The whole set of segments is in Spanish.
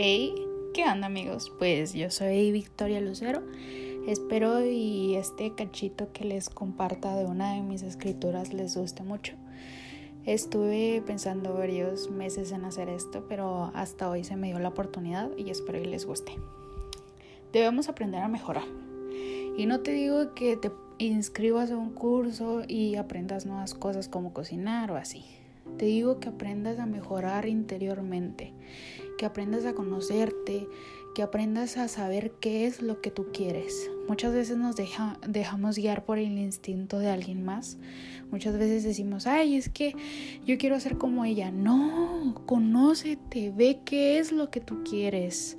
¿qué onda amigos? Pues yo soy Victoria Lucero. Espero y este cachito que les comparta de una de mis escrituras les guste mucho. Estuve pensando varios meses en hacer esto, pero hasta hoy se me dio la oportunidad y espero que les guste. Debemos aprender a mejorar. Y no te digo que te inscribas a un curso y aprendas nuevas cosas como cocinar o así. Te digo que aprendas a mejorar interiormente, que aprendas a conocerte, que aprendas a saber qué es lo que tú quieres. Muchas veces nos dejamos guiar por el instinto de alguien más. Muchas veces decimos, ay, es que yo quiero ser como ella. No, conócete, ve qué es lo que tú quieres.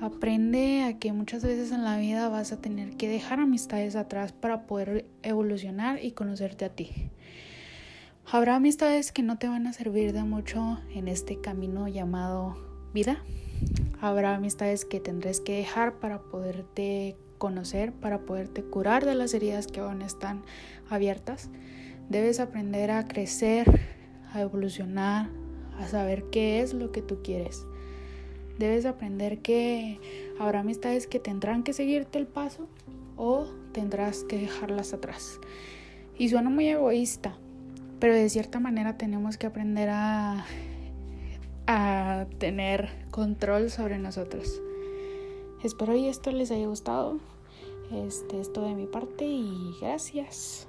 Aprende a que muchas veces en la vida vas a tener que dejar amistades atrás para poder evolucionar y conocerte a ti. Habrá amistades que no te van a servir de mucho en este camino llamado vida. Habrá amistades que tendrás que dejar para poderte conocer, para poderte curar de las heridas que aún están abiertas. Debes aprender a crecer, a evolucionar, a saber qué es lo que tú quieres. Debes aprender que habrá amistades que tendrán que seguirte el paso o tendrás que dejarlas atrás. Y suena muy egoísta, pero de cierta manera tenemos que aprender a, a tener control sobre nosotros. Espero y esto les haya gustado. Este, esto de mi parte y gracias.